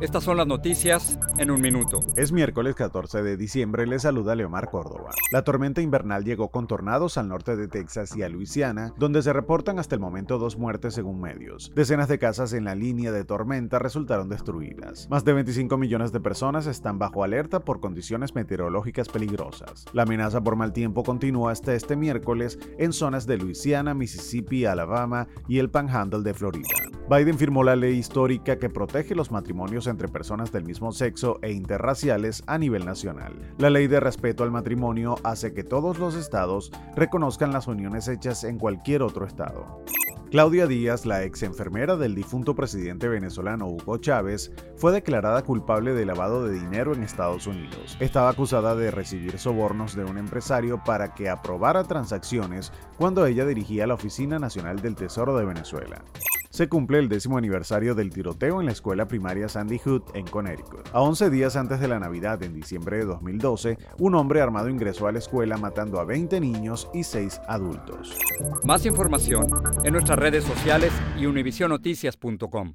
estas son las noticias en un minuto. Es miércoles 14 de diciembre, le saluda Leomar Córdoba. La tormenta invernal llegó con tornados al norte de Texas y a Luisiana, donde se reportan hasta el momento dos muertes según medios. Decenas de casas en la línea de tormenta resultaron destruidas. Más de 25 millones de personas están bajo alerta por condiciones meteorológicas peligrosas. La amenaza por mal tiempo continúa hasta este miércoles en zonas de Luisiana, Mississippi, Alabama y el Panhandle de Florida. Biden firmó la ley histórica que protege los matrimonios entre personas del mismo sexo e interraciales a nivel nacional. La ley de respeto al matrimonio hace que todos los estados reconozcan las uniones hechas en cualquier otro estado. Claudia Díaz, la ex enfermera del difunto presidente venezolano Hugo Chávez, fue declarada culpable de lavado de dinero en Estados Unidos. Estaba acusada de recibir sobornos de un empresario para que aprobara transacciones cuando ella dirigía la Oficina Nacional del Tesoro de Venezuela se cumple el décimo aniversario del tiroteo en la escuela primaria Sandy Hood en Connecticut. A 11 días antes de la Navidad, en diciembre de 2012, un hombre armado ingresó a la escuela matando a 20 niños y 6 adultos. Más información en nuestras redes sociales y univisionoticias.com.